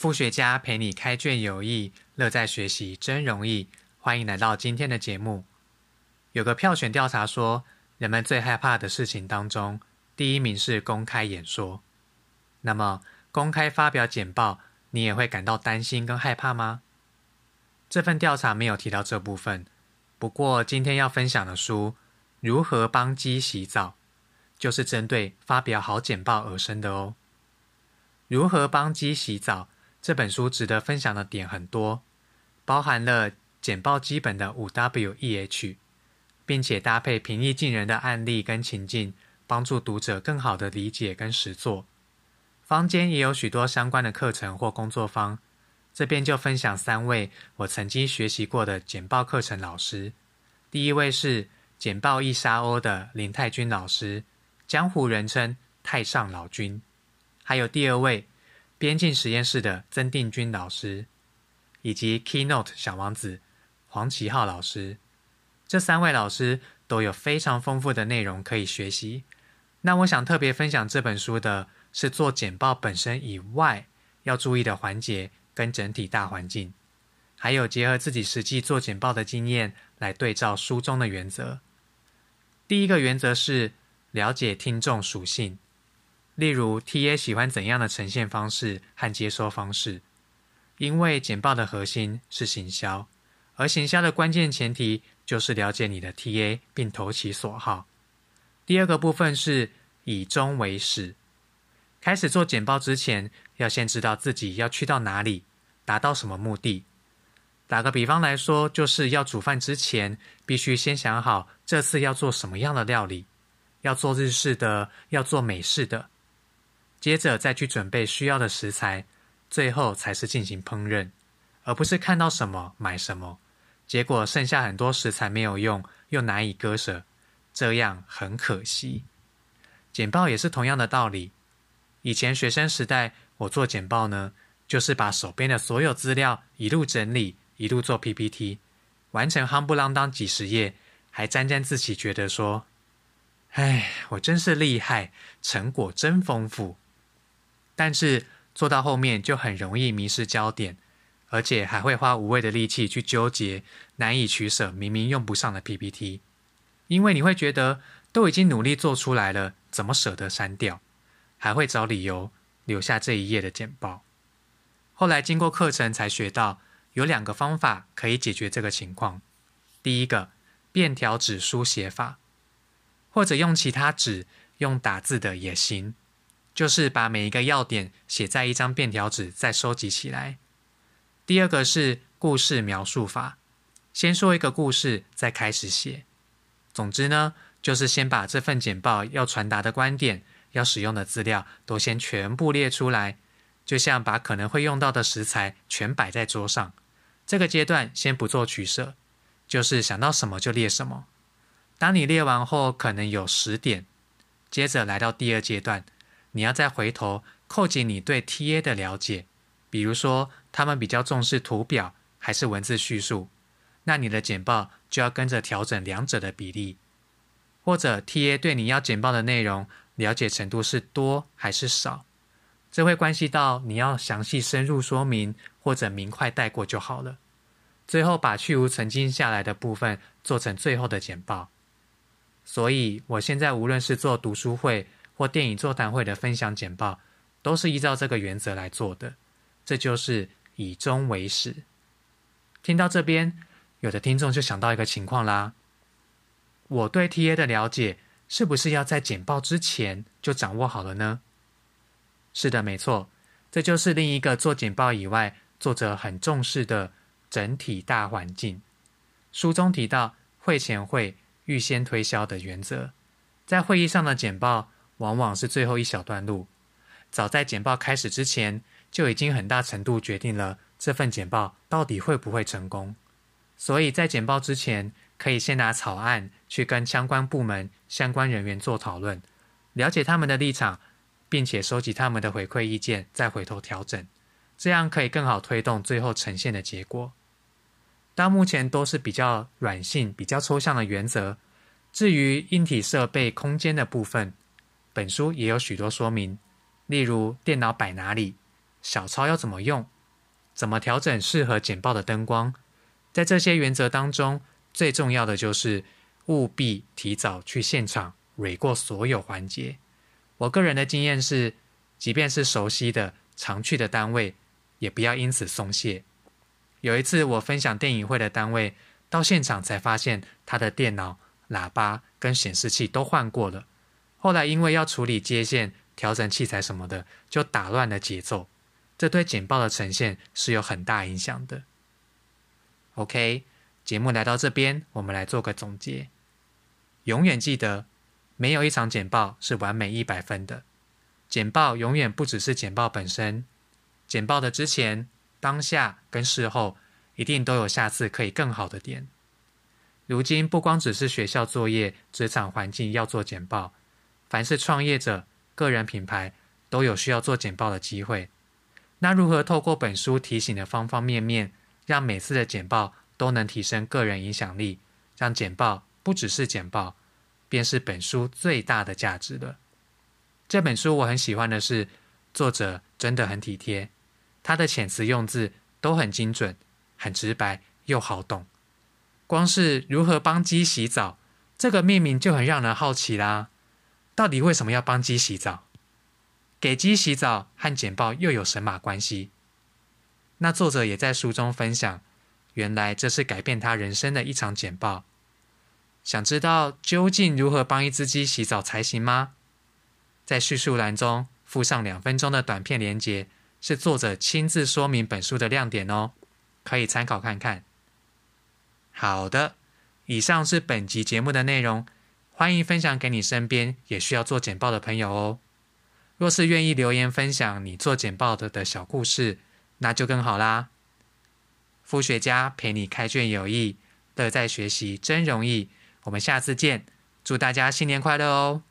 副学家陪你开卷有益，乐在学习真容易。欢迎来到今天的节目。有个票选调查说，人们最害怕的事情当中，第一名是公开演说。那么，公开发表简报，你也会感到担心跟害怕吗？这份调查没有提到这部分。不过，今天要分享的书《如何帮鸡洗澡》，就是针对发表好简报而生的哦。如何帮鸡洗澡？这本书值得分享的点很多，包含了简报基本的五 W E H，并且搭配平易近人的案例跟情境，帮助读者更好的理解跟实作。坊间也有许多相关的课程或工作坊，这边就分享三位我曾经学习过的简报课程老师。第一位是简报一沙鸥的林泰君老师，江湖人称太上老君，还有第二位。边境实验室的曾定军老师，以及 Keynote 小王子黄奇浩老师，这三位老师都有非常丰富的内容可以学习。那我想特别分享这本书的是做简报本身以外要注意的环节跟整体大环境，还有结合自己实际做简报的经验来对照书中的原则。第一个原则是了解听众属性。例如，TA 喜欢怎样的呈现方式和接收方式？因为简报的核心是行销，而行销的关键前提就是了解你的 TA 并投其所好。第二个部分是以终为始，开始做简报之前，要先知道自己要去到哪里，达到什么目的。打个比方来说，就是要煮饭之前，必须先想好这次要做什么样的料理，要做日式的，要做美式的。接着再去准备需要的食材，最后才是进行烹饪，而不是看到什么买什么，结果剩下很多食材没有用，又难以割舍，这样很可惜。简报也是同样的道理。以前学生时代，我做简报呢，就是把手边的所有资料一路整理，一路做 PPT，完成夯不啷当几十页，还沾沾自喜，觉得说：“哎，我真是厉害，成果真丰富。”但是做到后面就很容易迷失焦点，而且还会花无谓的力气去纠结难以取舍、明明用不上的 PPT，因为你会觉得都已经努力做出来了，怎么舍得删掉？还会找理由留下这一页的简报。后来经过课程才学到，有两个方法可以解决这个情况。第一个，便条纸书写法，或者用其他纸，用打字的也行。就是把每一个要点写在一张便条纸，再收集起来。第二个是故事描述法，先说一个故事，再开始写。总之呢，就是先把这份简报要传达的观点、要使用的资料都先全部列出来，就像把可能会用到的食材全摆在桌上。这个阶段先不做取舍，就是想到什么就列什么。当你列完后，可能有十点，接着来到第二阶段。你要再回头扣紧你对 TA 的了解，比如说他们比较重视图表还是文字叙述，那你的简报就要跟着调整两者的比例。或者 TA 对你要简报的内容了解程度是多还是少，这会关系到你要详细深入说明或者明快带过就好了。最后把去无曾经下来的部分做成最后的简报。所以我现在无论是做读书会，或电影座谈会的分享简报，都是依照这个原则来做的。这就是以终为始。听到这边，有的听众就想到一个情况啦：我对 TA 的了解，是不是要在简报之前就掌握好了呢？是的，没错，这就是另一个做简报以外，作者很重视的整体大环境。书中提到会前会预先推销的原则，在会议上的简报。往往是最后一小段路，早在简报开始之前，就已经很大程度决定了这份简报到底会不会成功。所以在简报之前，可以先拿草案去跟相关部门、相关人员做讨论，了解他们的立场，并且收集他们的回馈意见，再回头调整，这样可以更好推动最后呈现的结果。到目前都是比较软性、比较抽象的原则，至于硬体设备、空间的部分。本书也有许多说明，例如电脑摆哪里，小抄要怎么用，怎么调整适合简报的灯光。在这些原则当中，最重要的就是务必提早去现场蕊过所有环节。我个人的经验是，即便是熟悉的、常去的单位，也不要因此松懈。有一次，我分享电影会的单位，到现场才发现他的电脑、喇叭跟显示器都换过了。后来因为要处理接线、调整器材什么的，就打乱了节奏，这对简报的呈现是有很大影响的。OK，节目来到这边，我们来做个总结。永远记得，没有一场简报是完美一百分的。简报永远不只是简报本身，简报的之前。当下跟事后一定都有下次可以更好的点。如今不光只是学校作业、职场环境要做简报，凡是创业者、个人品牌都有需要做简报的机会。那如何透过本书提醒的方方面面，让每次的简报都能提升个人影响力，让简报不只是简报，便是本书最大的价值了。这本书我很喜欢的是，作者真的很体贴。他的遣词用字都很精准、很直白又好懂。光是如何帮鸡洗澡这个命名就很让人好奇啦。到底为什么要帮鸡洗澡？给鸡洗澡和简报又有神马关系？那作者也在书中分享，原来这是改变他人生的一场简报。想知道究竟如何帮一只鸡洗澡才行吗？在叙述栏中附上两分钟的短片连接。是作者亲自说明本书的亮点哦，可以参考看看。好的，以上是本集节目的内容，欢迎分享给你身边也需要做简报的朋友哦。若是愿意留言分享你做简报的的小故事，那就更好啦。副学家陪你开卷有益，乐在学习真容易。我们下次见，祝大家新年快乐哦！